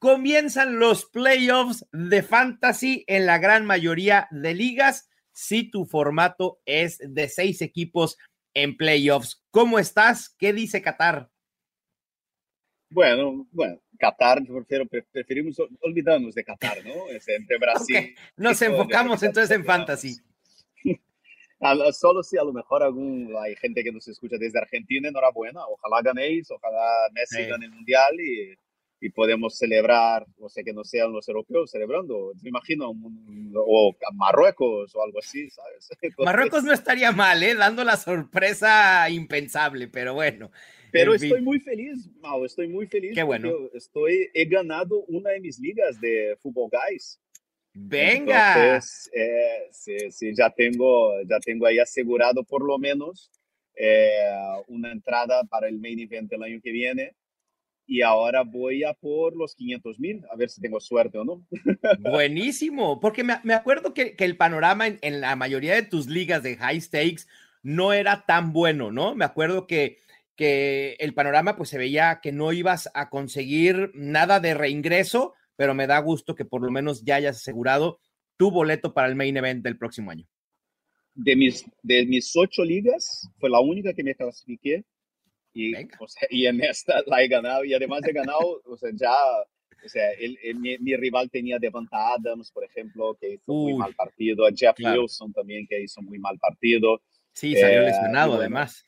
comienzan los playoffs de fantasy en la gran mayoría de ligas si tu formato es de seis equipos en playoffs. ¿Cómo estás? ¿Qué dice Qatar? Bueno, bueno, Qatar, prefiero, preferimos olvidarnos de Qatar, ¿no? Es entre Brasil. Nos enfocamos entonces en fantasy. Solo si a lo mejor algún, hay gente que nos escucha desde Argentina, enhorabuena, ojalá ganéis, ojalá Messi gane el Mundial y y podemos celebrar, o sea, que no sean los europeos celebrando, me imagino, o Marruecos o algo así, ¿sabes? Marruecos no estaría mal, ¿eh? Dando la sorpresa impensable, pero bueno. Pero estoy muy feliz, Mau, estoy muy feliz. Qué bueno. Estoy, he ganado una de mis ligas de Fútbol Guys. Venga. Entonces, eh, sí, sí, ya tengo, ya tengo ahí asegurado por lo menos eh, una entrada para el main event del año que viene y ahora voy a por los 500 mil, a ver si tengo suerte o no. Buenísimo, porque me, acuerdo que, el panorama en, la mayoría de tus ligas de high stakes no era tan bueno, ¿no? Me acuerdo que, que el panorama pues se veía que no ibas a conseguir nada de reingreso, pero me da gusto que por lo menos ya hayas asegurado tu boleto para el main event del próximo año. De mis, de mis ocho ligas, fue la única que me clasifiqué y, o sea, y en esta la he ganado y además he ganado, o sea, ya, o sea, el, mi, mi, rival tenía Devonta Adams, por ejemplo, que hizo muy mal partido, a Jeff Wilson también, que hizo muy mal partido. Sí, salió eh, lesionado además.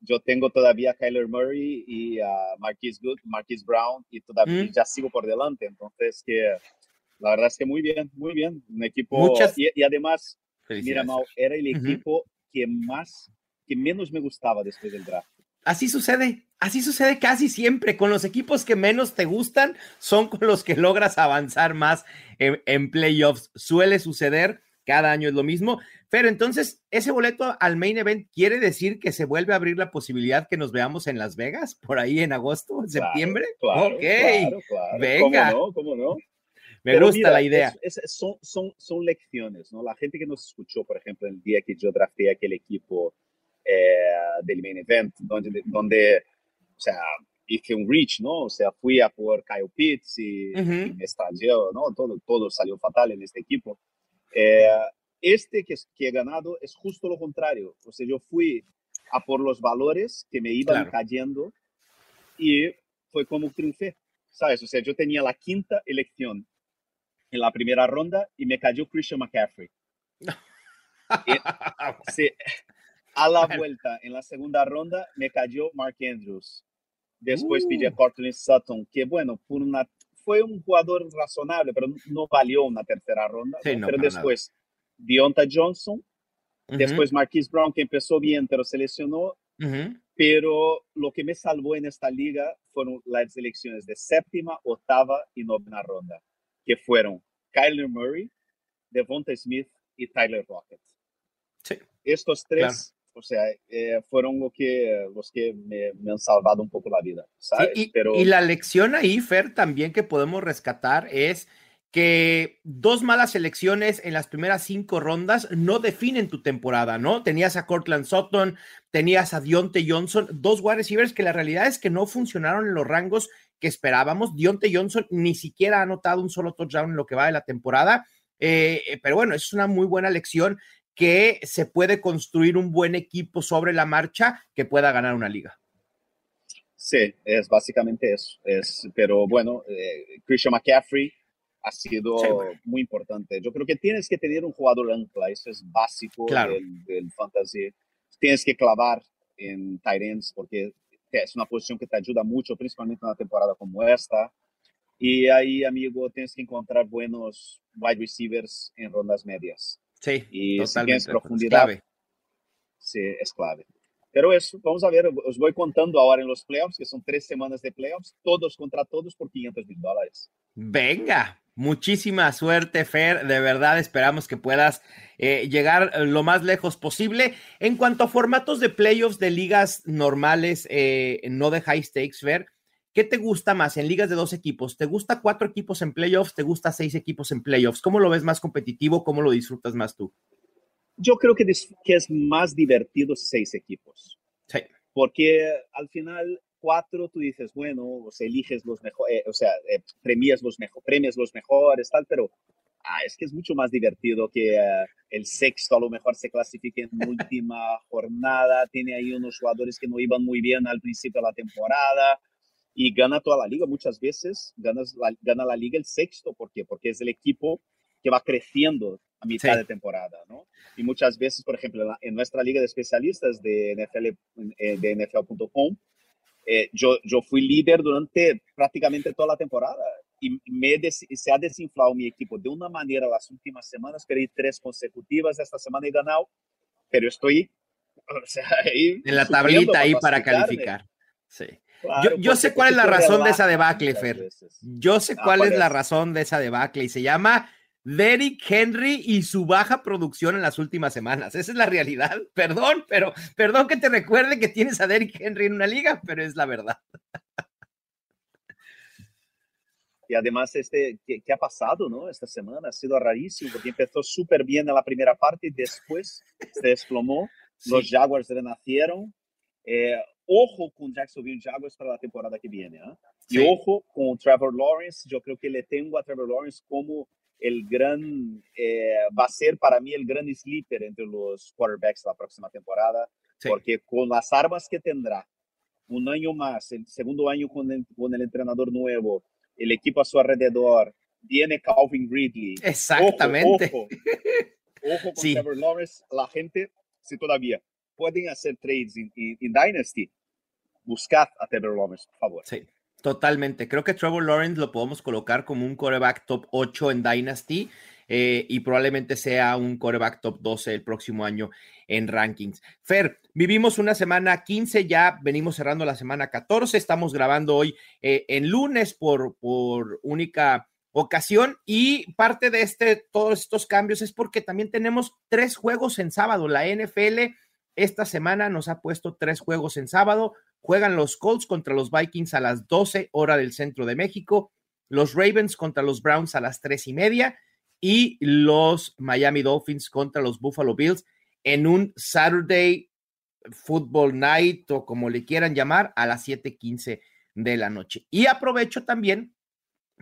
yo tengo todavía a Kyler Murray y a Marquise Good, Marquise Brown y todavía mm. ya sigo por delante, entonces que la verdad es que muy bien, muy bien, un equipo Muchas... y, además, mira, Mau, era el equipo que más, que menos me gustaba después del draft. Así sucede, así sucede casi siempre. Con los equipos que menos te gustan, son con los que logras avanzar más en, playoffs. Suele suceder, cada año es lo mismo. Pero entonces, ese boleto al main event quiere decir que se vuelve a abrir la posibilidad que nos veamos en Las Vegas, por ahí en agosto, en septiembre. Claro, ok, venga. ¿Cómo no? ¿Cómo no? Me gusta la idea. son, son, son lecciones, ¿no? La gente que nos escuchó, por ejemplo, el día que yo drafté aquel equipo eh, del main event, donde, donde, o sea, hice un reach, ¿no? O sea, fui a por Kyle Pitts y, me estalló, ¿no? Todo, todo salió fatal en este equipo. Eh, este que, que he ganado es justo lo contrario. O sea, yo fui a por los valores que me iban cayendo y fue como triunfé, ¿sabes? O sea, yo tenía la quinta elección en la primera ronda y me cayó Christian McCaffrey. y, sí, a la vuelta, en la segunda ronda, me cayó Mark Andrews. Después uh. pillé Cortland Sutton, que bueno, por una, fue un jugador razonable, pero no valió una tercera ronda. pero después, Deonta Johnson, después Marquise Brown, que empezó bien, pero se lesionó. Pero lo que me salvó en esta liga fueron las elecciones de séptima, octava y novena ronda, que fueron Kyler Murray, Devonta Smith y Tyler Rocket. Sí. Estos tres o sea, eh, fueron lo que, los que me, han salvado un poco la vida, ¿sabes? y, Pero... y la lección ahí, Fer, también que podemos rescatar es que dos malas elecciones en las primeras cinco rondas no definen tu temporada, ¿no? Tenías a Cortland Sutton, tenías a Dionte Johnson, dos wide receivers que la realidad es que no funcionaron en los rangos que esperábamos. Dionte Johnson ni siquiera ha anotado un solo touchdown en lo que va de la temporada. Eh, eh, pero bueno, es una muy buena lección que se puede construir un buen equipo sobre la marcha que pueda ganar una liga. Sí, es básicamente eso. Es, pero bueno, eh, Christian McCaffrey ha sido muy importante. Yo creo que tienes que tener un jugador ancla, eso es básico del, fantasy. Tienes que clavar en tight ends porque es una posición que te ayuda mucho, principalmente en una temporada como esta. Y ahí, amigo, tienes que encontrar buenos wide receivers en rondas medias. Sí, y totalmente. Si profundidad, es clave. Sí, es clave. Pero eso, vamos a ver, os voy contando ahora en los playoffs, que son tres semanas de playoffs, todos contra todos por 500 mil dólares. Venga, Muchísima suerte, Fer. De verdad, esperamos que puedas eh, llegar lo más lejos posible. En cuanto a formatos de playoffs de ligas normales, eh, no de high stakes, Fer, ¿qué te gusta más en ligas de dos equipos? ¿Te gusta cuatro equipos en playoffs? ¿Te gusta seis equipos en playoffs? ¿Cómo lo ves más competitivo? ¿Cómo lo disfrutas más tú? Yo creo que, que es más divertido seis equipos. Sí. Porque al final cuatro, tú dices, bueno, o sea, eliges los mejores, eh, o sea, eh, premias los mejores, premias los mejores, tal, pero ah, es que es mucho más divertido que eh, el sexto a lo mejor se clasifique en última jornada, tiene ahí unos jugadores que no iban muy bien al principio de la temporada y gana toda la liga. Muchas veces ganas la, gana la liga el sexto, ¿por qué? Porque es el equipo que va creciendo a mitad de temporada, ¿no? Y muchas veces, por ejemplo, en, nuestra liga de especialistas de NFL, de NFL.com, eh, yo, yo fui líder durante prácticamente toda la temporada y me se ha desinflado mi equipo de una manera las últimas semanas. Perdí tres consecutivas esta semana y ganado, pero estoy o sea, en la tablita ahí para calificar. Sí. Yo, yo sé cuál es la razón de esa debacle, Fer. Yo sé cuál es la razón de esa debacle y se llama Derrick Henry y su baja producción en las últimas semanas. Esa es la realidad. Perdón, pero perdón que te recuerde que tienes a Derrick Henry en una liga, pero es la verdad. Y además, este, ¿qué, ha pasado no? esta semana? Ha sido rarísimo porque empezó súper bien en la primera parte y después se desplomó. Los Jaguars renacieron. Eh, ojo con Jacksonville Jaguars para la temporada que viene. ¿eh? Y ojo con Trevor Lawrence. Yo creo que le tengo a Trevor Lawrence como el gran, eh, va a ser para mí el gran sleeper entre los quarterbacks la próxima temporada, porque con las armas que tendrá, un año más, el segundo año con el, con el entrenador nuevo, el equipo a su alrededor, viene Calvin Ridley. Exactamente. Ojo, ojo, con Trevor Lawrence, la gente, si todavía pueden hacer trades en Dynasty, buscad a Trevor Lawrence, por favor. Sí. Totalmente. Creo que Trevor Lawrence lo podemos colocar como un coreback top 8 en Dynasty eh, y probablemente sea un coreback top 12 el próximo año en rankings. Fer, vivimos una semana 15, ya venimos cerrando la semana 14, estamos grabando hoy eh, en lunes por, por única ocasión y parte de este, todos estos cambios es porque también tenemos tres juegos en sábado. La NFL esta semana nos ha puesto tres juegos en sábado. Juegan los Colts contra los Vikings a las 12 hora del centro de México, los Ravens contra los Browns a las tres y media y los Miami Dolphins contra los Buffalo Bills en un Saturday Football Night o como le quieran llamar a las 7:15 de la noche. Y aprovecho también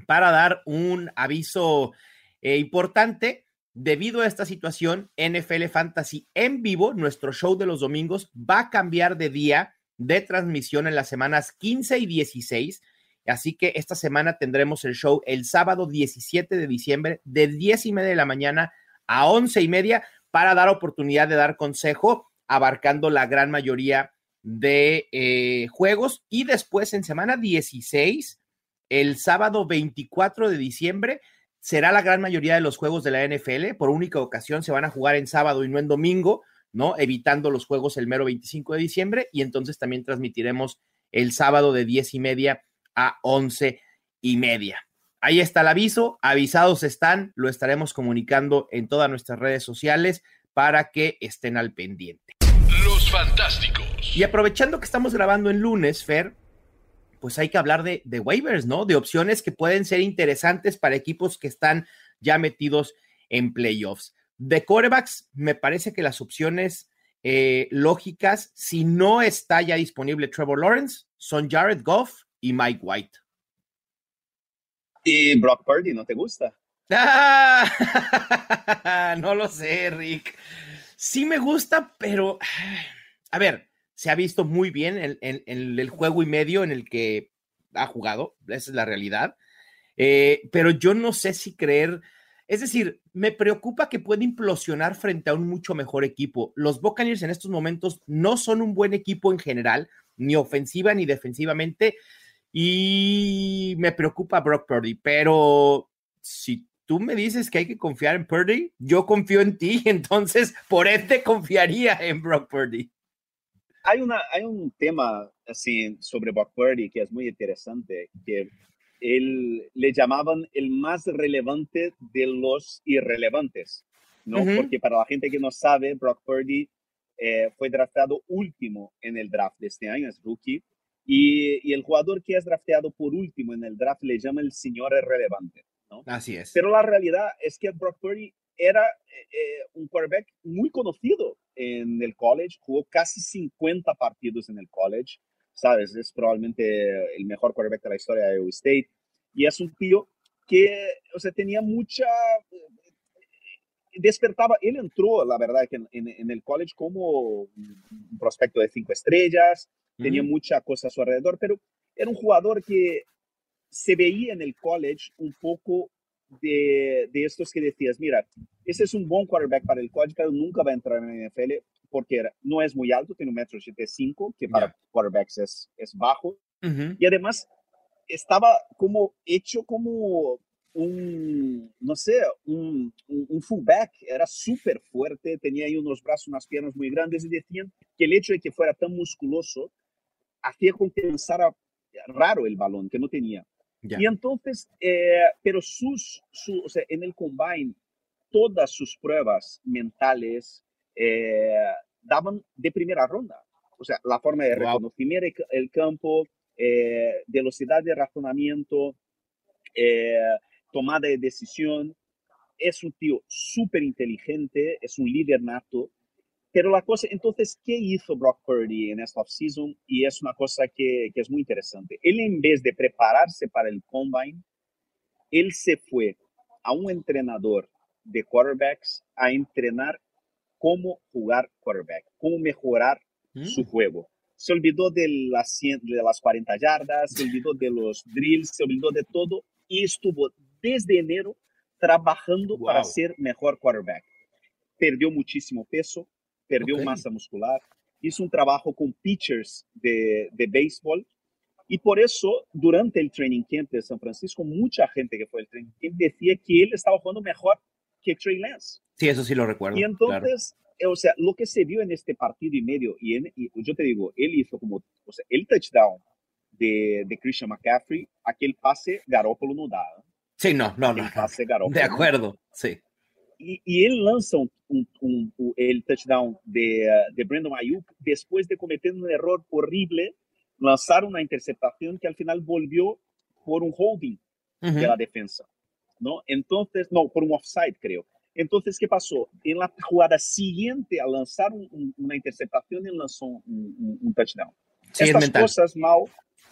para dar un aviso eh, importante. Debido a esta situación, NFL Fantasy en vivo, nuestro show de los domingos, va a cambiar de día de transmisión en las semanas 15 y 16. Así que esta semana tendremos el show el sábado 17 de diciembre de 10 y media de la mañana a 11 y media para dar oportunidad de dar consejo abarcando la gran mayoría de eh, juegos. Y después en semana 16, el sábado 24 de diciembre, será la gran mayoría de los juegos de la NFL. Por única ocasión se van a jugar en sábado y no en domingo. ¿no? Evitando los juegos el mero 25 de diciembre y entonces también transmitiremos el sábado de 10 y media a 11 y media. Ahí está el aviso, avisados están, lo estaremos comunicando en todas nuestras redes sociales para que estén al pendiente. Los fantásticos. Y aprovechando que estamos grabando en lunes, Fer, pues hay que hablar de, de waivers, ¿no? De opciones que pueden ser interesantes para equipos que están ya metidos en playoffs. De corebacks, me parece que las opciones eh, lógicas, si no está ya disponible Trevor Lawrence, son Jared Goff y Mike White. ¿Y Brock Purdy no te gusta? no lo sé, Rick. Sí me gusta, pero a ver, se ha visto muy bien en, el juego y medio en el que ha jugado, esa es la realidad. Eh, pero yo no sé si creer es decir, me preocupa que pueda implosionar frente a un mucho mejor equipo. Los Buccaneers en estos momentos no son un buen equipo en general, ni ofensiva ni defensivamente, y me preocupa Brock Purdy, pero si tú me dices que hay que confiar en Purdy, yo confío en ti, entonces por este confiaría en Brock Purdy. Hay, una, hay un tema así sobre Brock Purdy que es muy interesante, que él, le llamaban el más relevante de los irrelevantes, ¿no? Porque para la gente que no sabe, Brock Purdy eh, fue draftado último en el draft de este año, es rookie, y, y, el jugador que es drafteado por último en el draft le llama el señor irrelevante, ¿no? Así es. Pero la realidad es que Brock Purdy era eh, eh, un quarterback muy conocido en el college, jugó casi 50 partidos en el college, ¿sabes? Es probablemente el mejor quarterback de la historia de Iowa State. Y es un tío que, o sea, tenía mucha... Despertaba, él entró, la verdad, que en, el college como un prospecto de cinco estrellas, tenía mucha cosa a su alrededor, pero era un jugador que se veía en el college un poco de, de, estos que decías, mira, ese es un buen quarterback para el college, pero nunca va a entrar en la NFL porque no es muy alto, tiene un metro cinco, que para quarterbacks es, es bajo. Y además estaba como hecho como un, no sé, un, un, fullback, era súper fuerte, tenía ahí unos brazos, unas piernas muy grandes y decían que el hecho de que fuera tan musculoso hacía con que lanzara raro el balón, que no tenía. Y entonces, eh, pero sus, su, o sea, en el combine, todas sus pruebas mentales eh, daban de primera ronda. O sea, la forma de reconocer el, campo, eh, velocidad de razonamiento, tomada de decisión. Es un tío súper inteligente, es un líder nato pero la cosa, entonces, ¿qué hizo Brock Purdy en esta offseason? Y es una cosa que, que, es muy interesante. Él, en vez de prepararse para el combine, él se fue a un entrenador de quarterbacks a entrenar cómo jugar quarterback, cómo mejorar su mm. juego. Se olvidó de las, de las 40 yardas, se olvidó de los drills, se olvidó de todo y estuvo desde enero trabajando para ser mejor quarterback. Perdió muchísimo peso, perdió masa muscular, hizo un trabajo con pitchers de, de béisbol y por eso durante el training camp de San Francisco, mucha gente que fue al training camp decía que él estaba jugando mejor que Trey Lance. Sí, eso sí lo recuerdo. Y entonces, eh, o sea, lo que se vio en este partido y medio, y, en, yo te digo, él hizo como, o sea, el touchdown de, de Christian McCaffrey, aquel pase Garoppolo no da. Sí, no, no, no. Pase Garoppolo, de acuerdo, sí y, él lanza un, el touchdown de, uh, de Brandon Ayuk después de cometer un error horrible, lanzar una interceptación que al final volvió por un holding de la defensa, ¿no? Entonces, no, por un offside, creo. Entonces, ¿qué pasó? En la jugada siguiente, al lanzar una interceptación, él lanzó un, touchdown. Estas cosas, Mau,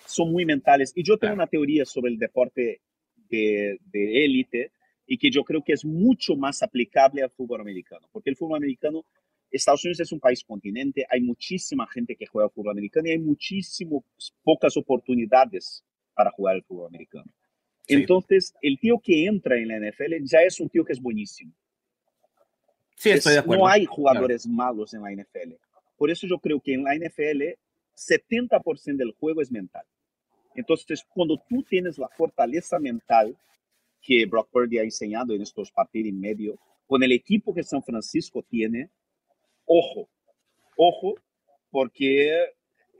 son muy mentales. Y yo tengo una teoría sobre el deporte de élite, y que yo creo que es mucho más aplicable al fútbol americano, porque el fútbol americano, Estados Unidos es un país continente, hay muchísima gente que juega fútbol americano y hay muchísimas pocas oportunidades para jugar el fútbol americano. Entonces, el tío que entra en la NFL ya es un tío que es buenísimo. Sí, estoy de acuerdo. No hay jugadores malos en la NFL. Por eso yo creo que en la NFL 70% del juego es mental. Entonces, cuando tú tienes la fortaleza mental que Brock Purdy ha enseñado en estos partidos y medio, con el equipo que San Francisco tiene, ojo, ojo, porque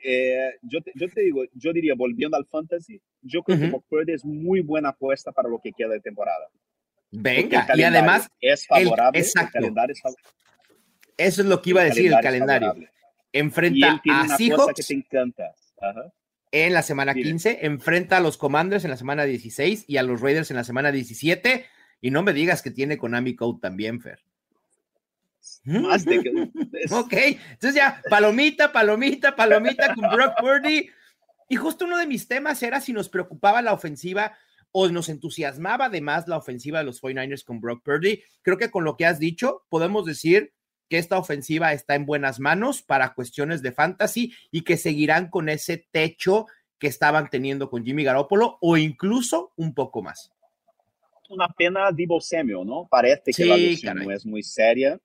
eh, yo, te, yo, te, digo, yo diría, volviendo al fantasy, yo creo que Brock Purdy es muy buena apuesta para lo que queda de temporada. Venga, y además es favorable. exacto. Eso es lo que iba a decir el calendario. Enfrenta a Seahawks. que te encanta. Ajá en la semana 15, enfrenta a los Commanders en la semana 16 y a los Raiders en la semana 17. Y no me digas que tiene Konami Code también, Fer. Más de que... ok, entonces ya, palomita, palomita, palomita con Brock Purdy. Y justo uno de mis temas era si nos preocupaba la ofensiva o nos entusiasmaba además la ofensiva de los 49ers con Brock Purdy. Creo que con lo que has dicho, podemos decir que esta ofensiva está en buenas manos para cuestiones de fantasy y que seguirán con ese techo que estaban teniendo con Jimmy Garoppolo o incluso un poco más. Una pena Divo Samuel, ¿no? Parece que la lesión no es muy seria,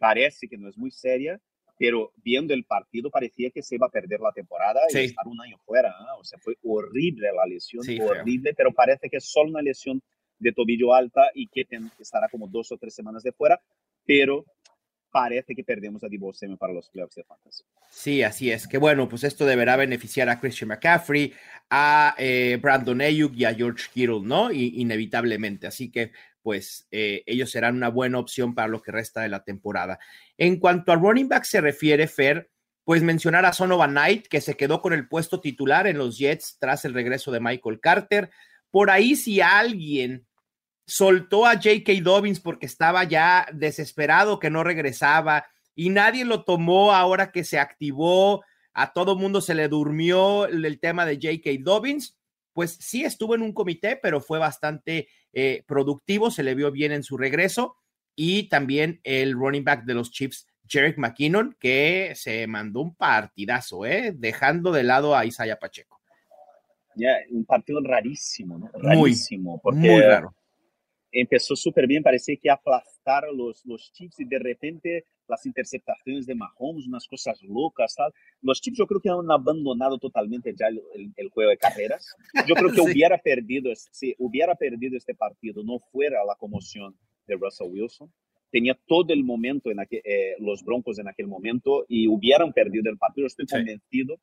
parece que no es muy seria, pero viendo el partido parecía que se iba a perder la temporada y estar un año fuera. O sea, fue horrible la lesión, horrible, pero parece que es solo una lesión de tobillo alta y que estará como dos o tres semanas de fuera, pero parece que perdemos a Divo para los playoffs de Fantasy. Sí, así es. Que bueno, pues esto deberá beneficiar a Christian McCaffrey, a eh, Brandon Ayuk y a George Kittle, ¿no? Y, inevitablemente. Así que, pues, eh, ellos serán una buena opción para lo que resta de la temporada. En cuanto a running back se refiere, Fer, pues mencionar a Sonovan Knight, que se quedó con el puesto titular en los Jets tras el regreso de Michael Carter. Por ahí, si alguien soltó a J.K. Dobbins porque estaba ya desesperado que no regresaba y nadie lo tomó ahora que se activó, a todo mundo se le durmió el, tema de J.K. Dobbins, pues sí estuvo en un comité, pero fue bastante eh, productivo, se le vio bien en su regreso y también el running back de los Chiefs, Jerick McKinnon, que se mandó un partidazo, ¿eh? dejando de lado a Isaiah Pacheco. Ya, un partido rarísimo, ¿no? Rarísimo, porque muy raro empezó súper bien, parecía que aplastaron los, los Chiefs y de repente las interceptaciones de Mahomes, unas cosas locas, tal. Los Chiefs yo creo que han abandonado totalmente ya el, el, juego de carreras. Yo creo que hubiera perdido, si hubiera perdido este partido, no fuera la conmoción de Russell Wilson. Tenía todo el momento en aquel, eh, los Broncos en aquel momento y hubieran perdido el partido, estoy convencido.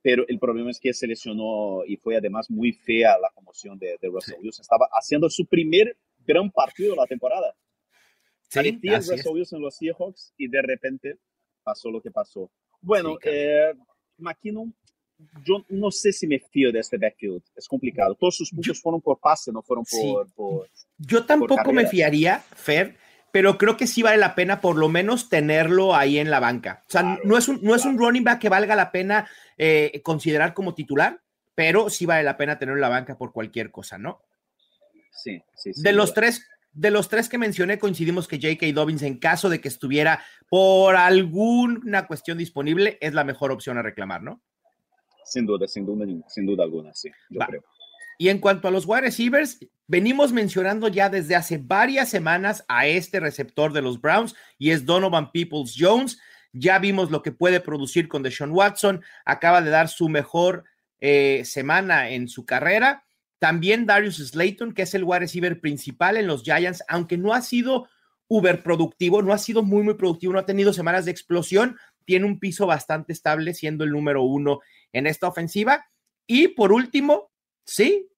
Pero el problema es que se lesionó y fue además muy fea la conmoción de, de Russell Wilson. Estaba haciendo su primer gran partido de la temporada. Sí, Parecía en los Seahawks y de repente pasó lo que pasó. Bueno, eh, McKinnon, yo no sé si me fío de este backfield. Es complicado. Todos sus puntos fueron por pase, no fueron por. yo tampoco me fiaría, Fer, pero creo que sí vale la pena por lo menos tenerlo ahí en la banca. O sea, no, es un, no es un running back que valga la pena eh, considerar como titular, pero sí vale la pena tenerlo en la banca por cualquier cosa, ¿no? Sí, sí, De los tres, de los tres que mencioné, coincidimos que J.K. Dobbins, en caso de que estuviera por alguna cuestión disponible, es la mejor opción a reclamar, ¿no? Sin duda, sin duda, sin duda alguna, sí, yo creo. Y en cuanto a los wide receivers, venimos mencionando ya desde hace varias semanas a este receptor de los Browns y es Donovan Peoples Jones. Ya vimos lo que puede producir con Deshaun Watson. Acaba de dar su mejor eh, semana en su carrera también Darius Slayton, que es el wide receiver principal en los Giants, aunque no ha sido uber productivo, no ha sido muy, muy productivo, no ha tenido semanas de explosión, tiene un piso bastante estable, siendo el número uno en esta ofensiva. Y por último, sí,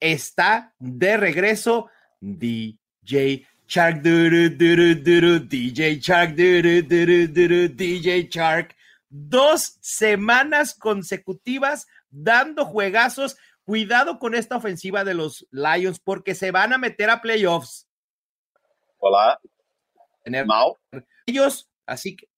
está de regreso DJ Shark, DJ Shark, DJ Shark. Dos semanas consecutivas dando juegazos Cuidado con esta ofensiva de los Lions porque se van a meter a playoffs. Hola. Ellos, así que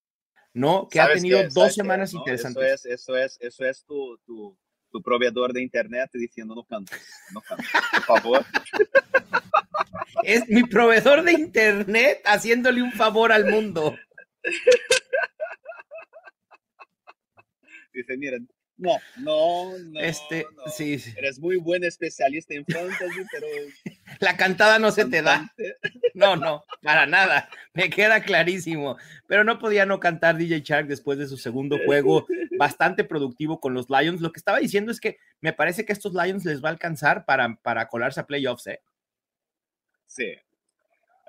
no, que ha tenido dos semanas interesantes. Eso es, eso es, eso es tu, tu, tu proveedor de internet diciendo no cantes, no cantes, por favor. es mi proveedor de internet haciéndole un favor al mundo. Dice, miren, no, no, no. Este, Sí, sí, Eres muy buen especialista en fantasy, pero. La cantada no se te da. No, no, para nada. Me queda clarísimo. Pero no podía no cantar DJ Shark después de su segundo juego, bastante productivo con los Lions. Lo que estaba diciendo es que me parece que a estos Lions les va a alcanzar para, para colarse a playoffs, ¿eh? Sí.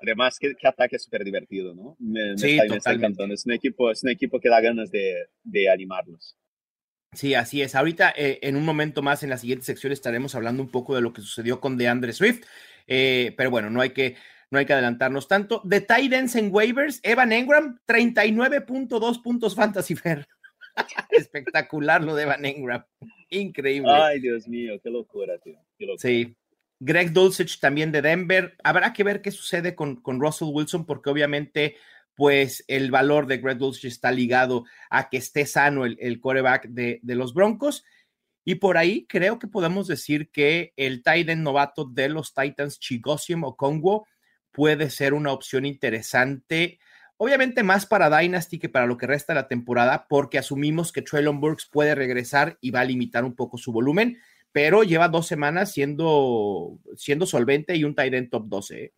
Además, que, ataque súper divertido, ¿no? sí, totalmente. Es un equipo, es un equipo que da ganas de, de animarlos. Sí, así es. Ahorita, eh, en un momento más, en la siguiente sección, estaremos hablando un poco de lo que sucedió con DeAndre Swift. Eh, pero bueno, no hay que, no hay que adelantarnos tanto. De Titans en waivers, Evan Engram, 39.2 puntos fantasy fair. Espectacular lo de Evan Engram. Increíble. Ay, Dios mío, qué locura, tío. Sí. Greg Dulcich también de Denver. Habrá que ver qué sucede con, con Russell Wilson, porque obviamente pues el valor de Greg Dulcich está ligado a que esté sano el, el coreback de, los Broncos. Y por ahí creo que podemos decir que el Titan novato de los Titans, Chigosium o Congo, puede ser una opción interesante. Obviamente más para Dynasty que para lo que resta de la temporada, porque asumimos que Traylon Burks puede regresar y va a limitar un poco su volumen, pero lleva dos semanas siendo, siendo solvente y un Titan top 12.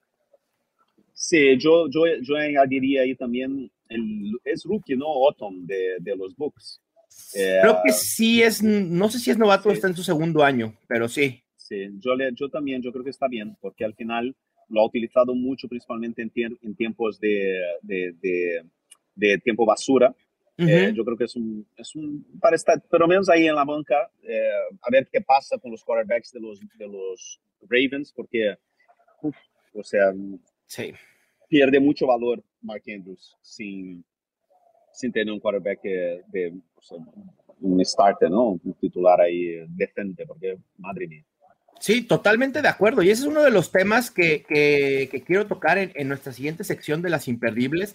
Sí, yo, yo, yo añadiría ahí también, el, es rookie, ¿no? Autumn de, de los Bucks. Creo que sí es, no sé si es novato está en su segundo año, pero sí. Sí, yo, le, yo también, yo creo que está bien, porque al final lo ha utilizado mucho, principalmente en, en tiempos de, de, de tiempo basura. Eh, yo creo que es un, es un, para estar, pero menos ahí en la banca, eh, a ver qué pasa con los quarterbacks de los, de los Ravens, porque, o sea, sí. pierde mucho valor Mark Andrews sin, sin tener un quarterback de, un starter, ¿no? Un titular ahí decente, porque madre mía. Sí, totalmente de acuerdo. Y ese es uno de los temas que, que, quiero tocar en, en, nuestra siguiente sección de las imperdibles.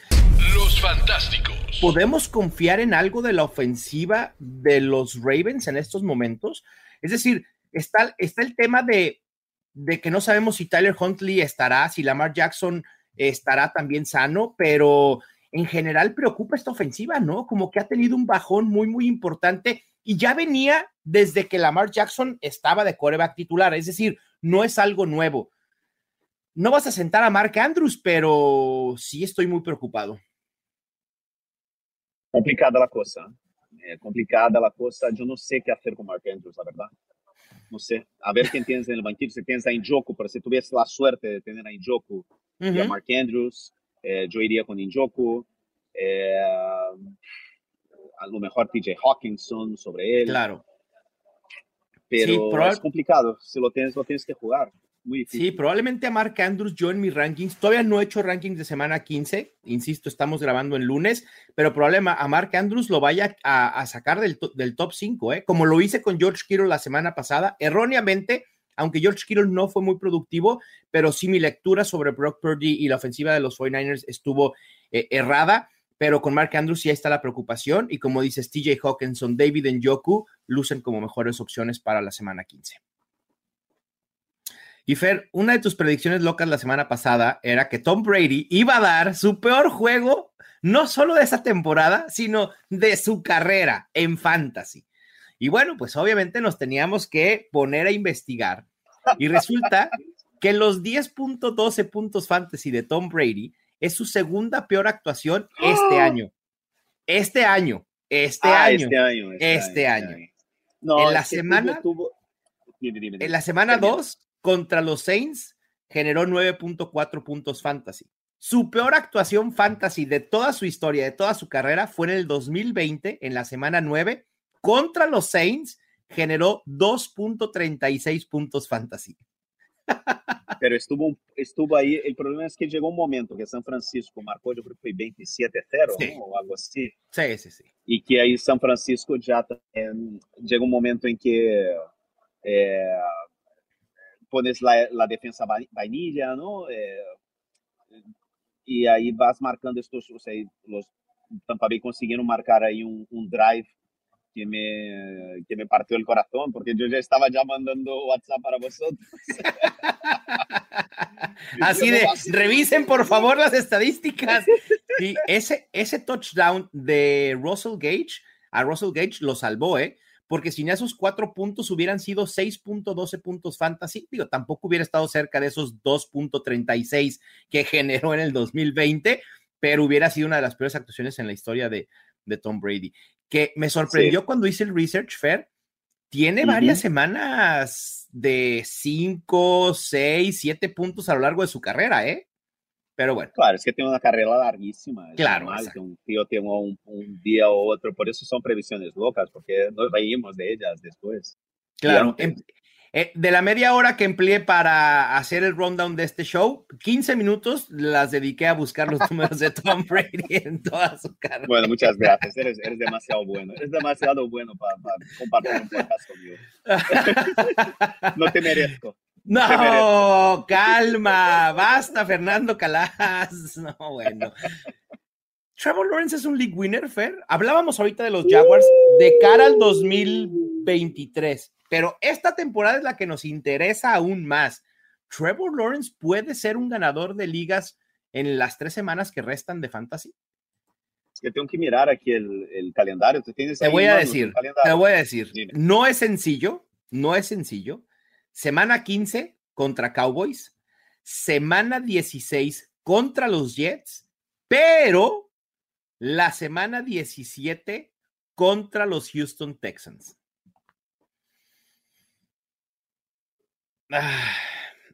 Los fantásticos. ¿Podemos confiar en algo de la ofensiva de los Ravens en estos momentos? Es decir, está, está el tema de, de que no sabemos si Tyler Huntley estará, si Lamar Jackson estará también sano, pero en general preocupa esta ofensiva, ¿no? Como que ha tenido un bajón muy, muy importante y ya venía desde que Lamar Jackson estaba de coreback titular, es decir, no es algo nuevo. No vas a sentar a Mark Andrews, pero sí estoy muy preocupado. Complicada la cosa. Eh, complicada la cosa. Yo no sé qué hacer con Mark Andrews, la verdad. No sé. A ver quién tienes en el banquillo. Si tienes a Injoku, pero si tuviese la suerte de tener a Injoku y a Mark Andrews, eh, yo iría con Injoku. Eh, a lo mejor TJ Hawkinson sobre él. Claro. Pero es complicado. Si lo tienes, lo tienes que jugar. Muy sí, probablemente a Mark Andrews, yo en mis rankings, todavía no he hecho rankings de semana 15, insisto, estamos grabando el lunes, pero probablemente a Mark Andrews lo vaya a, sacar del, del, top 5, ¿eh? como lo hice con George Kittle la semana pasada, erróneamente, aunque George Kittle no fue muy productivo, pero sí mi lectura sobre Brock Purdy y la ofensiva de los 49ers estuvo eh, errada pero con Mark Andrews ya está la preocupación y como dices, TJ Hawkinson, David Njoku lucen como mejores opciones para la semana 15. Y Fer, una de tus predicciones locas la semana pasada era que Tom Brady iba a dar su peor juego, no solo de esa temporada, sino de su carrera en fantasy. Y bueno, pues obviamente nos teníamos que poner a investigar. Y resulta que los 10.12 puntos fantasy de Tom Brady es su segunda peor actuación este ¡Ah! año. Este año. Este, ah, año, este año. Este, este año. en la semana. En la semana 2 contra los Saints generó 9.4 puntos fantasy. Su peor actuación fantasy de toda su historia, de toda su carrera, fue en el 2020, en la semana 9, contra los Saints, generó 2.36 puntos fantasy. Pero estuvo, estuvo ahí. El problema es que llegó un momento que San Francisco marcó, yo creo que fue 27 a 0 sí. ¿no? o algo así. Sí, sí, sí. Y que ahí San Francisco ya también llega un momento en que eh, pones la, la, defensa vainilla, ¿no? Eh, y ahí vas marcando estos, o sea, los Tampa Bay consiguieron marcar ahí un, un drive que me, que me partió el corazón, porque yo ya estaba ya mandando WhatsApp para vosotros. Así de, revisen por favor las estadísticas. Y ese, ese touchdown de Russell Gage, a Russell Gage lo salvó, ¿eh? Porque sin esos cuatro puntos hubieran sido 6.12 puntos fantasy. Digo, tampoco hubiera estado cerca de esos 2.36 que generó en el 2020, pero hubiera sido una de las peores actuaciones en la historia de, de Tom Brady que me sorprendió cuando hice el research, Fair. Tiene varias semanas de 5, 6, 7 puntos a lo largo de su carrera, ¿eh? Pero bueno. Claro, es que tiene una carrera larguísima. claro. que un tío tenga un, un, día u otro, por eso son previsiones locas, porque nos reímos de ellas después. Claro, eh, de la media hora que empleé para hacer el rundown de este show, 15 minutos las dediqué a buscar los números de Tom Brady en toda su carrera. Bueno, muchas gracias. Eres, eres demasiado bueno. Eres demasiado bueno para, compartir un podcast conmigo. no te merezco. No, calma, basta, Fernando Calas. No, bueno. Trevor Lawrence es un league winner, Fer. Hablábamos ahorita de los Jaguars de cara al 2023. Pero esta temporada es la que nos interesa aún más. ¿Trevor Lawrence puede ser un ganador de ligas en las tres semanas que restan de fantasy? Es que tengo que mirar aquí el, calendario. te voy a decir, te voy a decir, no es sencillo, no es sencillo. Semana 15 contra Cowboys, semana 16 contra los Jets, pero la semana 17 contra los Houston Texans. Ah,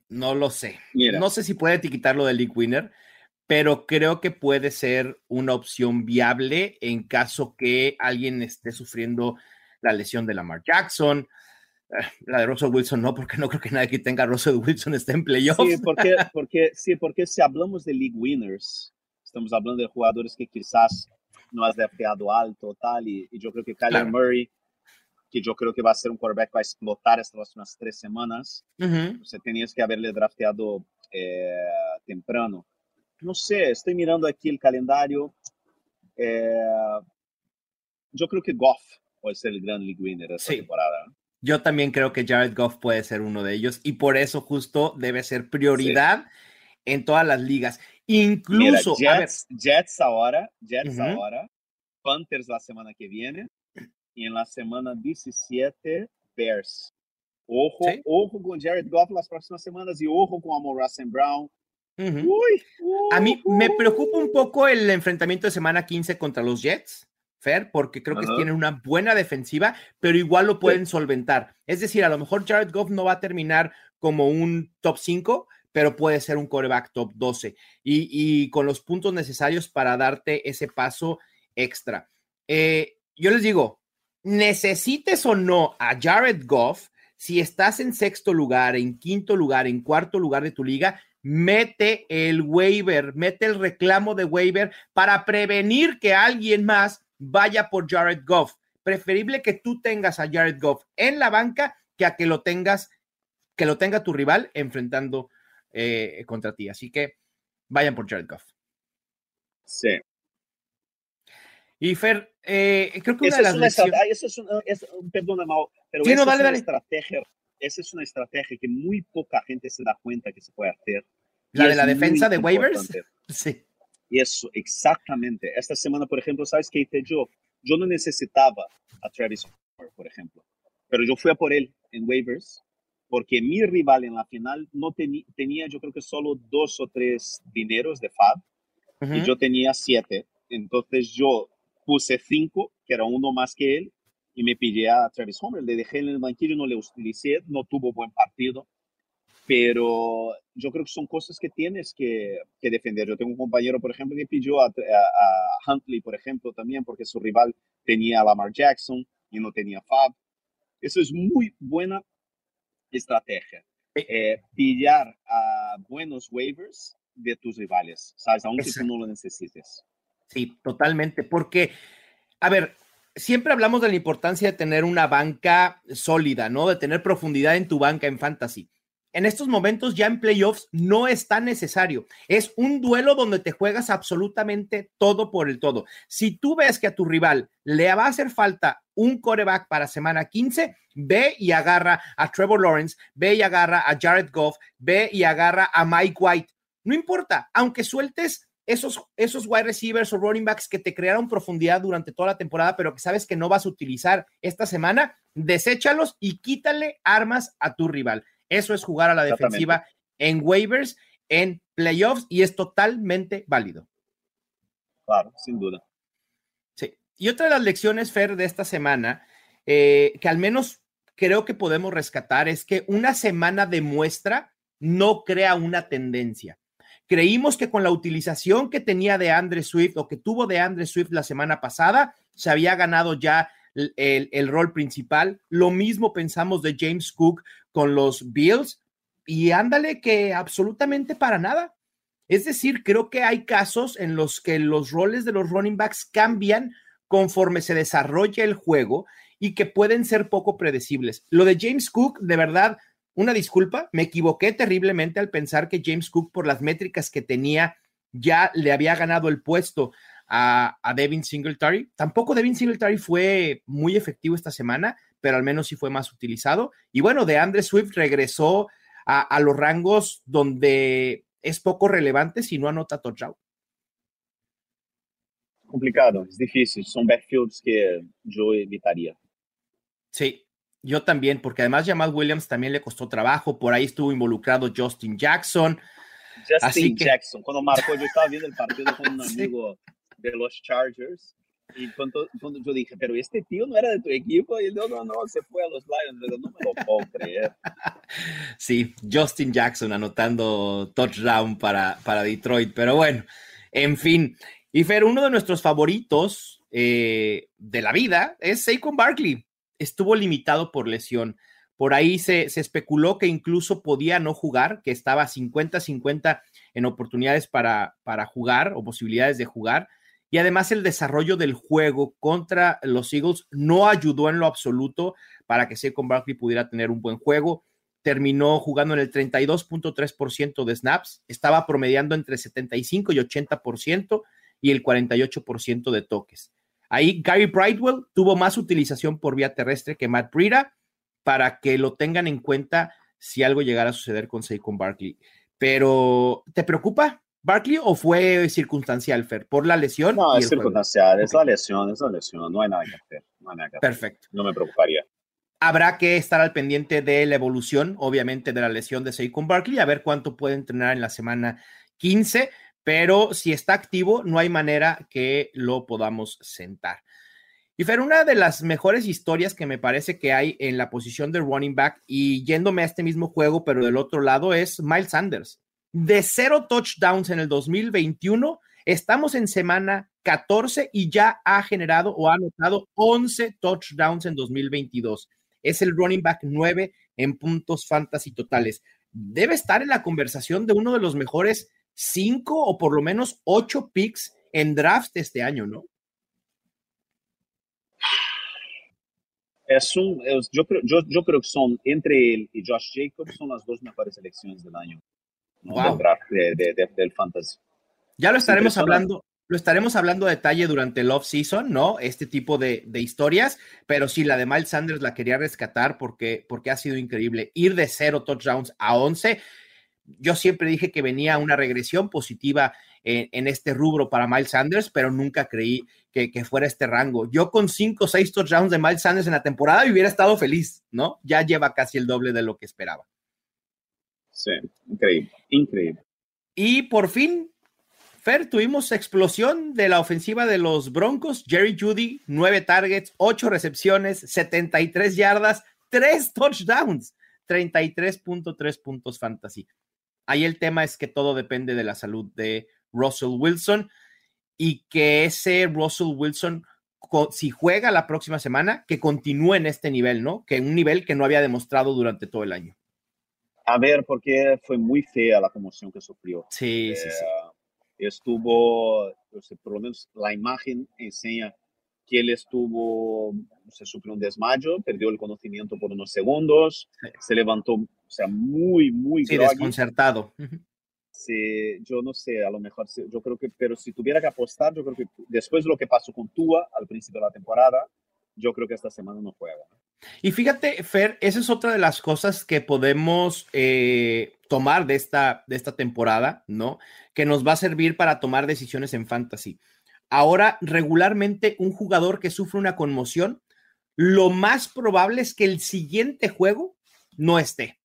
no lo sé. No sé si puede etiquetarlo de League Winner, pero creo que puede ser una opción viable en caso que alguien esté sufriendo la lesión de Lamar Jackson. La de Russell Wilson no, porque no creo que nadie que tenga Russell Wilson esté en playoffs. Sí, porque, porque, sí, porque si hablamos de league winners, estamos hablando de jugadores que quizás no has drafteado alto tal, y, y yo creo que Kyler Claro. Murray, que yo creo que va a ser un quarterback que va a explotar estas próximas tres semanas, Ujú. o sea, tenías que haberle drafteado eh, temprano. No sé, estoy mirando aquí el calendario. eh, yo creo que Goff puede ser el gran league winner de esta Sí. temporada. Yo también creo que Jared Goff puede ser uno de ellos y por eso justo debe ser prioridad en todas las ligas. Mira, Incluso, a ver, Jets, Jets ahora, Jets Ujú. ahora, Panthers la semana que viene y en la semana 17 Bears. Ojo, Sí. ojo con Jared Goff las próximas semanas y ojo con Amor Russell Brown. ujú. Uy, a mí me uy. preocupa un poco el enfrentamiento de semana 15 contra los Jets, Fer, porque creo que tienen una buena defensiva, pero igual lo pueden solventar. Es decir, a lo mejor Jared Goff no va a terminar como un top 5, pero puede ser un coreback top 12 y, y con los puntos necesarios para darte ese paso extra. Eh, yo les digo, necesites o no a Jared Goff, si estás en sexto lugar, en quinto lugar, en cuarto lugar de tu liga, mete el waiver, mete el reclamo de waiver para prevenir que alguien más vaya por Jared Goff. Preferible que tú tengas a Jared Goff en la banca que a que lo tengas, que lo tenga tu rival enfrentando eh, contra ti. Así que vayan por Jared Goff. Sí. Y Fer, eh, creo que una de es las una es una, es- perdona, Mau, pero Sí, no, esa dale, es una estrategia, esa es una estrategia que muy poca gente se da cuenta que se puede hacer. La de la defensa de waivers. importante. Sí. Eso, exactamente. Esta semana, por ejemplo, ¿sabes qué hice yo? Yo no necesitaba a Travis Homer, por ejemplo, pero yo fui a por él en waivers porque mi rival en la final no tenía, yo creo que solo dos o tres dineros de FAB y yo tenía siete. Entonces yo puse cinco, que era uno más que él, y me pillé a Travis Homer. Le dejé en el banquillo, no le utilicé, no tuvo buen partido. Pero yo creo que son cosas que tienes que, que defender. Yo tengo un compañero, por ejemplo, que pidió a, a- a Huntley, por ejemplo, también, porque su rival tenía a Lamar Jackson y no tenía Fab. Eso es muy buena estrategia. Sí. Eh, pillar a buenos waivers de tus rivales, ¿sabes? Aunque tú no lo necesites. Sí, totalmente, porque, a ver, siempre hablamos de la importancia de tener una banca sólida, ¿no? De tener profundidad en tu banca en fantasy. En estos momentos ya en playoffs no es tan necesario. Es un duelo donde te juegas absolutamente todo por el todo. Si tú ves que a tu rival le va a hacer falta un coreback para semana 15, ve y agarra a Trevor Lawrence, ve y agarra a Jared Goff, ve y agarra a Mike White. No importa, aunque sueltes esos, esos wide receivers o running backs que te crearon profundidad durante toda la temporada, pero que sabes que no vas a utilizar esta semana, deséchalos y quítale armas a tu rival. Eso es jugar a la defensiva en waivers, en playoffs y es totalmente válido. Claro, sin duda. Sí. Y otra de las lecciones, Fer, de esta semana, eh, que al menos creo que podemos rescatar, es que una semana de muestra no crea una tendencia. Creímos que con la utilización que tenía de Andre Swift o que tuvo de Andre Swift la semana pasada, se había ganado ya el, el- el rol principal. Lo mismo pensamos de James Cook con los Bills y ándale que absolutamente para nada. Es decir, creo que hay casos en los que los roles de los running backs cambian conforme se desarrolla el juego y que pueden ser poco predecibles. Lo de James Cook, de verdad, una disculpa, me equivoqué terriblemente al pensar que James Cook, por las métricas que tenía, ya le había ganado el puesto a, a Devin Singletary. Tampoco Devin Singletary fue muy efectivo esta semana, pero al menos sí fue más utilizado. Y bueno, de Andre Swift regresó a, a los rangos donde es poco relevante si no anota touchdown. Complicado, es difícil. Son backfields que yo evitaría. Sí, yo también, porque además Jamal Williams también le costó trabajo, por ahí estuvo involucrado Justin Jackson. Así Justin que- Jackson, cuando marcó, yo estaba viendo el partido con un Sí. amigo de los Chargers Y yo dije, pero este tío no era de tu equipo, y no, no, no, se fue a los Lions, no me lo puedo creer. Sí, Justin Jackson anotando touchdown para, para Detroit, pero bueno, en fin. Y Fer, uno de nuestros favoritos eh, de la vida es Saquon Barkley. Estuvo limitado por lesión. Por ahí se, se especuló que incluso podía no jugar, que estaba 50-50 en oportunidades para, para jugar o posibilidades de jugar. Y además el desarrollo del juego contra los Eagles no ayudó en lo absoluto para que Saquon Barkley pudiera tener un buen juego. Terminó jugando en el 32.3% de snaps, estaba promediando entre 75 y 80% y el 48% de toques. Ahí Gary Brightwell tuvo más utilización por vía terrestre que Matt Breida para que lo tengan en cuenta si algo llegara a suceder con Saquon Barkley. Pero, ¿te preocupa Barkley o fue circunstancial, Fer, por la lesión? No, es circunstancial, es la lesión, es la lesión, no hay nada que hacer. No hay nada que hacer. Perfecto. No me preocuparía. Habrá que estar al pendiente de la evolución, obviamente, de la lesión de Saquon Barkley, a ver cuánto puede entrenar en la semana 15, pero si está activo, no hay manera que lo podamos sentar. Y Fer, una de las mejores historias que me parece que hay en la posición de running back y yéndome a este mismo juego, pero del otro lado, es Miles Sanders. De cero touchdowns en el 2021, estamos en semana 14 y ya ha generado o ha anotado 11 touchdowns en 2022. Es el running back 9 en puntos fantasy totales. Debe estar en la conversación de uno de los mejores 5 o por lo menos 8 picks en draft este año, ¿no? Es un, yo, creo, yo, yo, creo que son entre él y Josh Jacobs son las dos mejores elecciones del año del, draft, del fantasy. Ya lo estaremos hablando, lo estaremos hablando a detalle durante el off-season, ¿no? Este tipo de, de, historias, pero sí, la de Miles Sanders la quería rescatar porque, porque ha sido increíble. Ir de cero touchdowns a 11. Yo siempre dije que venía una regresión positiva en, en este rubro para Miles Sanders, pero nunca creí que, fuera este rango. Yo con cinco o seis touchdowns de Miles Sanders en la temporada hubiera estado feliz, ¿no? Ya lleva casi el doble de lo que esperaba. Sí, increíble, increíble. Y por fin, Fer, tuvimos explosión de la ofensiva de los Broncos. Jerry Judy, nueve targets, ocho recepciones, 73 yardas, tres touchdowns, 33.3 puntos fantasy. Ahí el tema es que todo depende de la salud de Russell Wilson y que ese Russell Wilson, si juega la próxima semana, que continúe en este nivel, ¿no? Que un nivel que no había demostrado durante todo el año. A ver, porque fue muy fea la conmoción que sufrió. Sí, sí, sí. Eh, estuvo, por lo menos la imagen enseña que él estuvo, se sufrió un desmayo, perdió el conocimiento por unos segundos, se levantó, o sea, muy, muy sí, desconcertado yo no sé, a lo mejor, yo creo que, pero si tuviera que apostar, yo creo que después de lo que pasó con Tua al principio de la temporada, yo creo que esta semana no juega. Y fíjate, Fer, esa es otra de las cosas que podemos eh, tomar de esta, de esta temporada, ¿no? Que nos va a servir para tomar decisiones en fantasy. Ahora, regularmente, un jugador que sufre una conmoción, lo más probable es que el siguiente juego no esté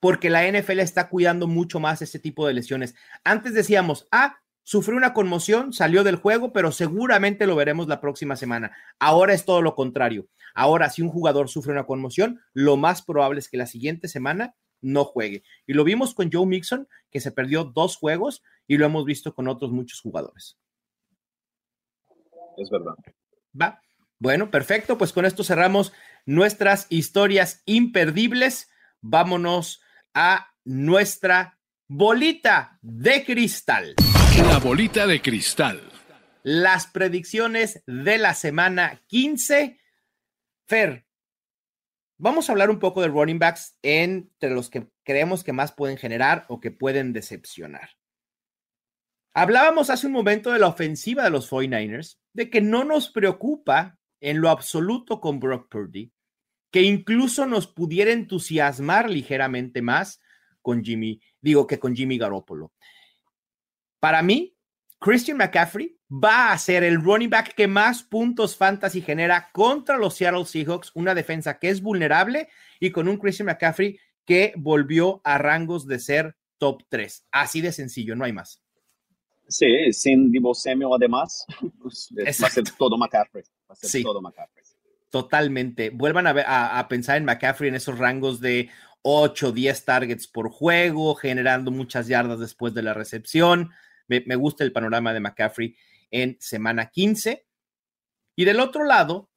porque la NFL está cuidando mucho más este tipo de lesiones. Antes decíamos, ah, sufrió una conmoción, salió del juego, pero seguramente lo veremos la próxima semana. Ahora es todo lo contrario. Ahora, si un jugador sufre una conmoción, lo más probable es que la siguiente semana no juegue. Y lo vimos con Joe Mixon, que se perdió dos juegos, y lo hemos visto con otros muchos jugadores. Es verdad. Va. Bueno, perfecto. Pues con esto cerramos nuestras historias imperdibles. Vámonos a nuestra bolita de cristal. La bolita de cristal. Las predicciones de la semana 15. Fer, vamos a hablar un poco de running backs entre los que creemos que más pueden generar o que pueden decepcionar. Hablábamos hace un momento de la ofensiva de los 49ers, de que no nos preocupa en lo absoluto con Brock Purdy, que incluso nos pudiera entusiasmar ligeramente más con Jimmy, digo que con Jimmy Garoppolo. Para mí, Christian McCaffrey va a ser el running back que más puntos fantasy genera contra los Seattle Seahawks, una defensa que es vulnerable y con un Christian McCaffrey que volvió a rangos de ser top 3. Así de sencillo, no hay más. Sí, sin Divo Samuel además, pues, va a ser todo McCaffrey. Va a ser Sí. todo McCaffrey. Totalmente. Vuelvan a, ver- a, a pensar en McCaffrey en esos rangos de 8, 10 targets por juego, generando muchas yardas después de la recepción. Me, gusta el panorama de McCaffrey en semana 15. Y del otro lado,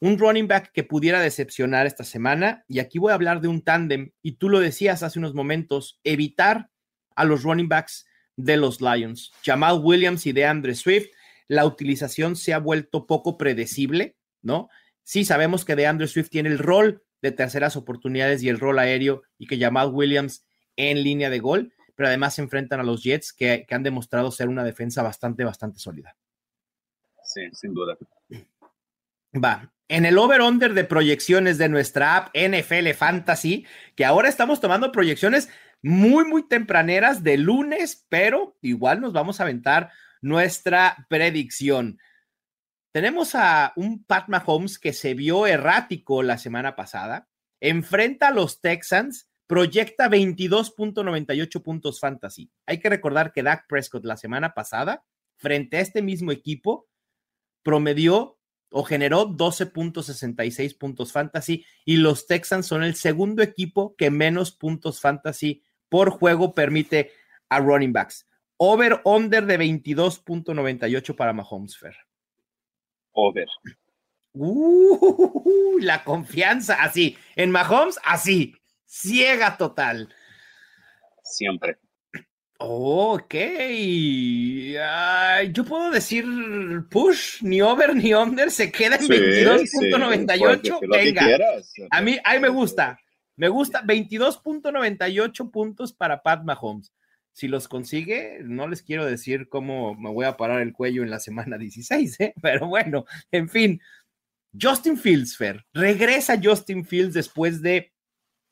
un running back que pudiera decepcionar esta semana. Y aquí voy a hablar de un tándem. Y tú lo decías hace unos momentos, evitar a los running backs de los Lions. Jamal Williams y DeAndre Swift. La utilización se ha vuelto poco predecible, ¿no? Sí, sabemos que DeAndre Swift tiene el rol de terceras oportunidades y el rol aéreo y que Jamal Williams en línea de gol, pero además se enfrentan a los Jets que, que han demostrado ser una defensa bastante, bastante sólida. Sí, sin duda. Va. En el over-under de proyecciones de nuestra app NFL Fantasy, que ahora estamos tomando proyecciones muy, muy tempraneras de lunes, pero igual nos vamos a aventar nuestra predicción. Tenemos a un Pat Mahomes que se vio errático la semana pasada, enfrenta a los Texans, proyecta 22.98 puntos fantasy. Hay que recordar que Dak Prescott la semana pasada, frente a este mismo equipo, promedió o generó 12.66 puntos fantasy y los Texans son el segundo equipo que menos puntos fantasy por juego permite a running backs. Over under de 22.98 para Mahomes Fair. Over. Uh, la confianza, así. En Mahomes, así. Ciega total. Siempre. Ok. Yo puedo decir push, ni over ni under, se queda en Sí, sí, 22.98. puedes decir lo que Venga. quieras. A mí, a mí me gusta. Me gusta 22.98 puntos para Pat Mahomes. Si los consigue, no les quiero decir cómo me voy a parar el cuello en la semana 16, ¿eh? pero bueno, en fin. Justin Fields, Fer. Regresa Justin Fields después de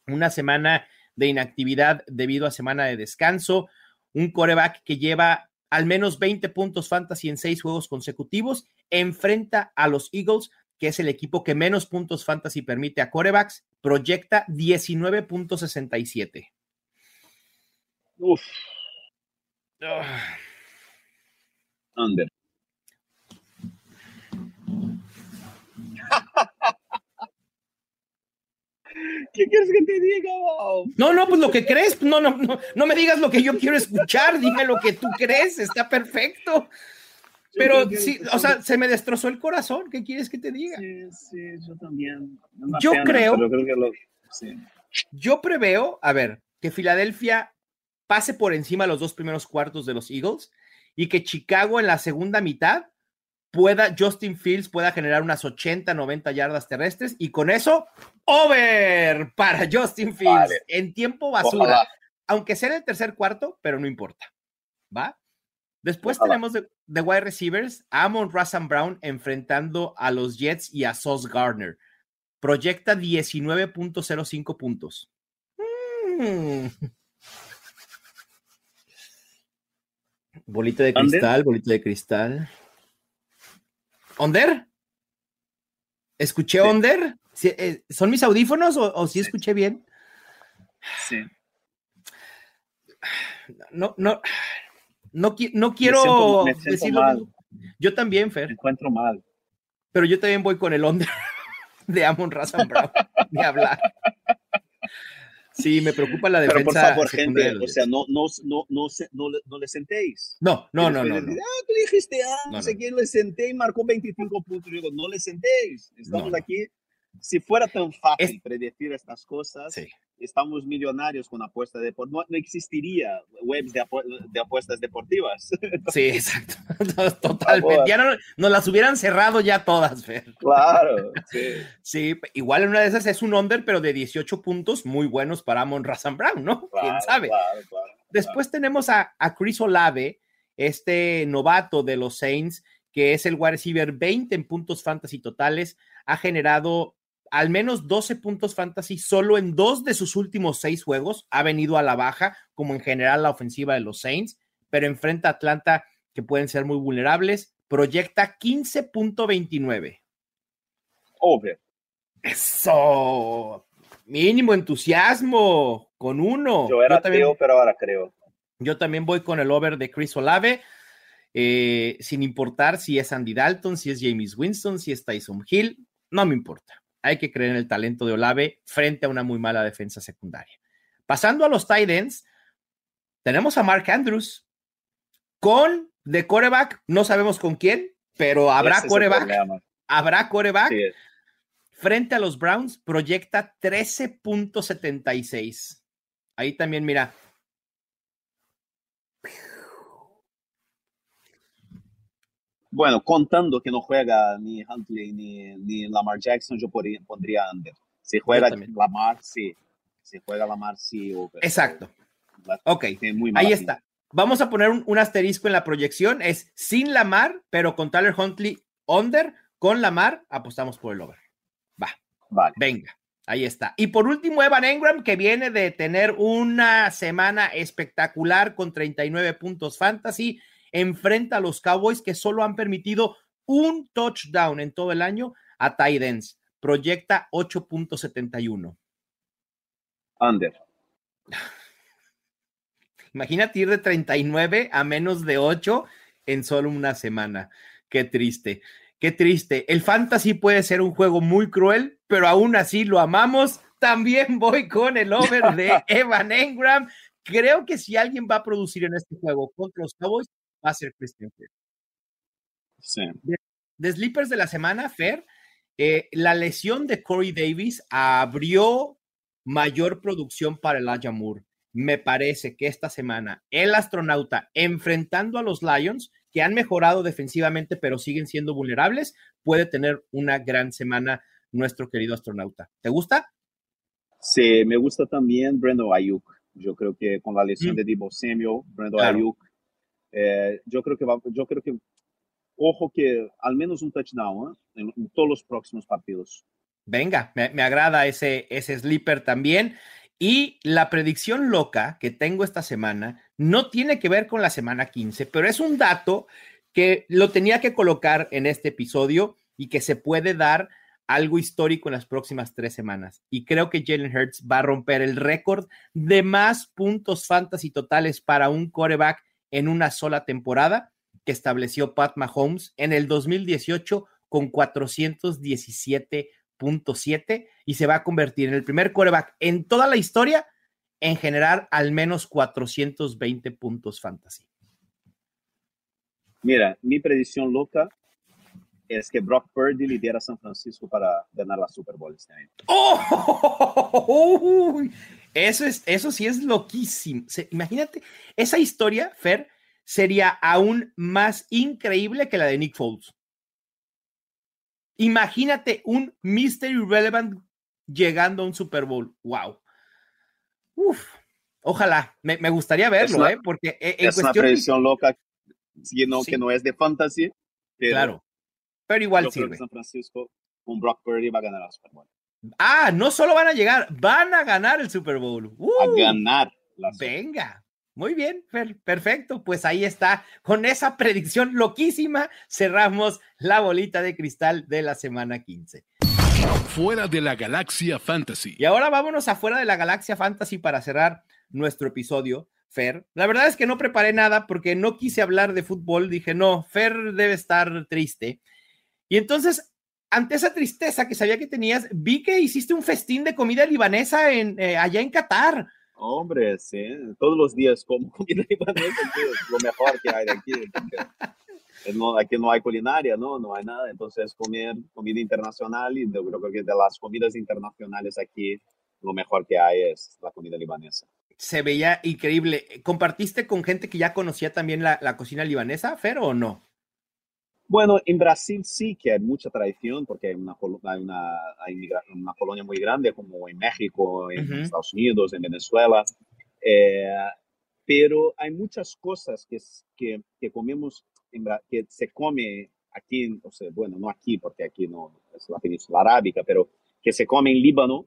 una semana de inactividad debido a semana de descanso. Un coreback que lleva al menos 20 puntos fantasy en seis juegos consecutivos. Enfrenta a los Eagles, que es el equipo que menos puntos fantasy permite a corebacks. Proyecta 19.67. Uf, Ah, under. ¿Qué quieres que te diga? Bob? No, no, pues lo que crees, no, no, no, no me digas lo que yo quiero escuchar, dime lo que tú crees, está perfecto. Pero creo que- sí, o sea, se me destrozó el corazón, ¿qué quieres que te diga? Sí, sí, yo también. Yo creo- pero creo que lo- sí. Yo preveo, a ver, que Filadelfia pase por encima los dos primeros cuartos de los Eagles y que Chicago en la segunda mitad pueda, Justin Fields pueda generar unas 80, 90 yardas terrestres y con eso, over para Justin Fields Vale. en tiempo basura, Ojalá. aunque sea en el tercer cuarto, pero no importa. ¿Va? Después Ojalá. tenemos de, de wide receivers Amon Russell Brown enfrentando a los Jets y a Sauce Gardner. Proyecta 19.05 puntos. Mm. Bolita de cristal, bolita de cristal. ¿Onder? ¿Escuché Sí. Onder? ¿Sí, eh, ¿Son mis audífonos o, o sí escuché bien? Sí. No, no, no, no Me quiero siento- me decirlo. mal. Yo también, Me Fer, encuentro mal. pero yo también voy con el Onder de Amon Razan Brown, de hablar. Sí, me preocupa la defensa. Pero por favor, gente, o sea, no, no, no, no, le- no le sentéis. no, no, no, no, Ah, tú dijiste, ah, no, sé quién le senté y marcó 25 puntos. Yo digo, no le sentéis. Estamos aquí. Si fuera tan fácil Es- predecir estas cosas, Sí. estamos millonarios con apuestas deportivas. No, no existiría webs de, apu- de apuestas deportivas. Sí, exacto. Totalmente. Ya no, nos las hubieran cerrado ya todas, Fer. claro. Sí. Sí, igual en una de esas es un under, pero de 18 puntos muy buenos para Amon Razan Brown, ¿no? ¿Quién Claro, sabe? claro, claro. Después tenemos a, a Chris Olave, este novato de los Saints, que es el wide receiver 20 en puntos fantasy totales, ha generado al menos 12 puntos fantasy solo en dos de sus últimos seis juegos, ha venido a la baja, como en general la ofensiva de los Saints, pero enfrenta a Atlanta que pueden ser muy vulnerables, proyecta 15.29. Over. Eso, mínimo entusiasmo con uno. Yo era también- ateo, pero ahora creo. yo también voy con el over de Chris Olave. eh, sin importar si es Andy Dalton, si es James Winston, si es Tyson Hill, no me importa. Hay que creer en el talento de Olave frente a una muy mala defensa secundaria. Pasando a los tight ends, tenemos a Mark Andrews con de coreback, no sabemos con quién, pero habrá coreback. Habrá coreback. Frente a los Browns, proyecta 13.76. Ahí también, mira, Bueno, contando que no juega ni Huntley ni, Lamar Jackson, yo pondría under. Si juega Lamar, sí. Si juega Lamar, sí. Exacto. ok, ahí está. Vamos a poner un, asterisco en la proyección. Es sin Lamar, pero con Tyler Huntley under. Con Lamar, apostamos por el over. Va. Vale. Venga. Ahí está. Y por último, Evan Engram, que viene de tener una semana espectacular con 39 puntos fantasy enfrenta a los Cowboys que solo han permitido un touchdown en todo el año a Titans. Proyecta 8.71. Under. Imagínate ir de 39 a menos de 8 en solo una semana. Qué triste, qué triste. El fantasy puede ser un juego muy cruel, pero aún así lo amamos. También voy con el over de Evan Engram. Creo que si alguien va a producir en este juego contra los Cowboys, va a ser Christian Sí. De, Sleepers de la semana, Fer, eh, la lesión de Corey Davis abrió mayor producción para el Moore. Me parece que esta semana el astronauta enfrentando a los Lions, que han mejorado defensivamente pero siguen siendo vulnerables, puede tener una gran semana nuestro querido astronauta. ¿Te gusta? Sí, me gusta también Brendo Ayuk. Yo creo que con la lesión mm. de Divo Samuel, Brendo Ayuk eh, yo creo que yo creo que ojo que al menos un touchdown ¿eh? en, todos los próximos partidos. Venga, me, agrada ese, ese sleeper también. Y la predicción loca que tengo esta semana no tiene que ver con la semana 15, pero es un dato que lo tenía que colocar en este episodio y que se puede dar algo histórico en las próximas tres semanas. Y creo que Jalen Hurts va a romper el récord de más puntos fantasy totales para un coreback en una sola temporada que estableció Pat Mahomes en el 2018 con 417.7 y se va a convertir en el primer quarterback en toda la historia en generar al menos 420 puntos fantasy. Mira, mi predicción loca es que Brock Purdy lidera a San Francisco para ganar la Super Bowl este año. ¡Oh! Eso, es, eso sí es loquísimo. imagínate, esa historia, Fer, sería aún más increíble que la de Nick Foles. Imagínate un Mystery Relevant llegando a un Super Bowl. ¡Wow! Uf, ojalá, me, gustaría verlo, ¿eh? Porque eh, es una predicción loca, sino que no es de fantasy. claro, pero igual sirve. San Francisco, un Brock Purdy va a ganar el Super Bowl. Ah, no solo van a llegar, van a ganar el Super Bowl. a ganar. La Venga, muy bien, perfecto. Pues ahí está. Con esa predicción loquísima, cerramos la bolita de cristal de la semana 15. Fuera de la galaxia fantasy. Y ahora vámonos afuera de la galaxia fantasy para cerrar nuestro episodio. Fer, la verdad es que no preparé nada porque no quise hablar de fútbol. Dije, no, Fer debe estar triste. Y entonces ante esa tristeza que sabía que tenías, vi que hiciste un festín de comida libanesa en, eh, allá en Qatar. Hombre, sí, todos los días como comida libanesa, es lo mejor que hay de aquí. No, aquí no hay culinaria, ¿no? No hay nada, entonces comer comida internacional y yo creo que de las comidas internacionales aquí lo mejor que hay es la comida libanesa. Se veía increíble. ¿Compartiste con gente que ya conocía también la, la cocina libanesa, Fer, o no? Bueno, en Brasil sí que hay mucha tradición porque hay una, hay una, una colonia muy grande como en México, en Estados Unidos, en Venezuela. Eh, pero hay muchas cosas que, que, que comemos, en, que se come aquí, o sea, bueno, no aquí porque aquí no es la península arábica, pero que se come en Líbano,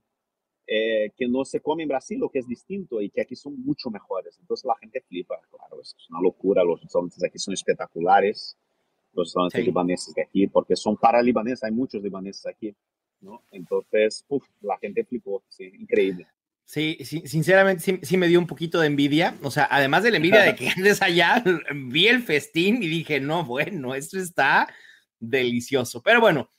eh, que no se come en Brasil, o que es distinto y que aquí son mucho mejores. Entonces la gente flipa, claro, es una locura, los restaurantes aquí son espectaculares los restaurantes libaneses de aquí, porque son para libaneses, hay muchos libaneses aquí, ¿no? Entonces, uf, la gente flipó, sí, increíble. Sí, sí sinceramente sí, me dio un poquito de envidia. O sea, además de la envidia de que andes allá, vi el festín y dije, no, bueno, esto está delicioso. Pero bueno,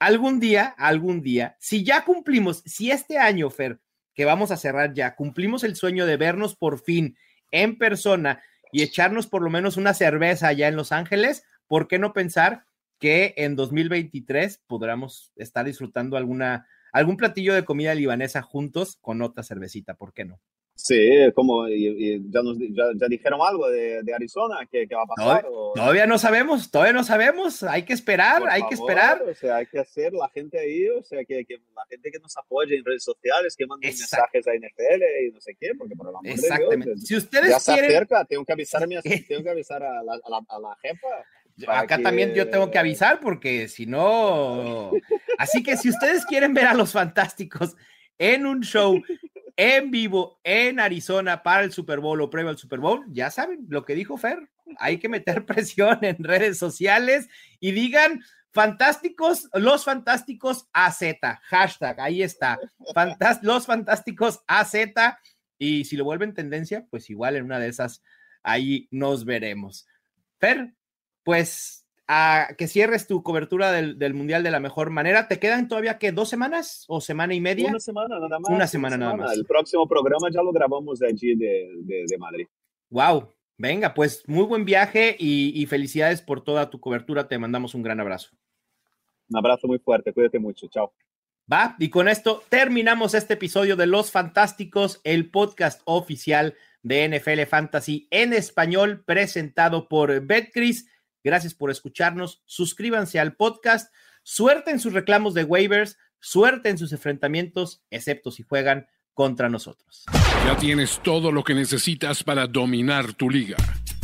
algún día, algún día, si ya cumplimos, si este año, Fer, que vamos a cerrar ya, cumplimos el sueño de vernos por fin en persona y echarnos por lo menos una cerveza allá en Los Ángeles, ¿por qué no pensar que en 2023 podamos estar disfrutando alguna algún platillo de comida libanesa juntos con otra cervecita, ¿por qué no? Sí, como ya, nos, ya, dijeron algo de, Arizona, ¿qué, va a pasar? Todavía no sabemos, todavía no sabemos, hay que esperar, hay que esperar. O sea, hay que hacer la gente ahí, o sea, que, la gente que nos apoye en redes sociales, que mande mensajes a NFL y no sé qué, porque por el amor Exactamente. si ustedes ya quieren... se acerca, tengo que avisar a, mi, tengo que avisar a la, a la jefa Acá también yo tengo que avisar porque si no. Así que si ustedes quieren ver a los fantásticos en un show en vivo en Arizona para el Super Bowl o previo al Super Bowl, ya saben lo que dijo Fer. Hay que meter presión en redes sociales y digan fantásticos, los fantásticos AZ, hashtag, ahí está. los fantásticos AZ. Y si lo vuelven tendencia, pues igual en una de esas ahí nos veremos. Fer, pues a que cierres tu cobertura del, Mundial de la mejor manera. ¿Te quedan todavía que dos semanas o semana y media? Una semana nada más. Una semana, nada más. El próximo programa ya lo grabamos de allí de, de, Madrid. Wow, venga, pues muy buen viaje y, felicidades por toda tu cobertura. Te mandamos un gran abrazo. Un abrazo muy fuerte, cuídate mucho, chao. Va, y con esto terminamos este episodio de Los Fantásticos, el podcast oficial de NFL Fantasy en español, presentado por Betcris. Gracias por escucharnos. Suscríbanse al podcast. Suerte en sus reclamos de waivers. Suerte en sus enfrentamientos, excepto si juegan contra nosotros. Ya tienes todo lo que necesitas para dominar tu liga.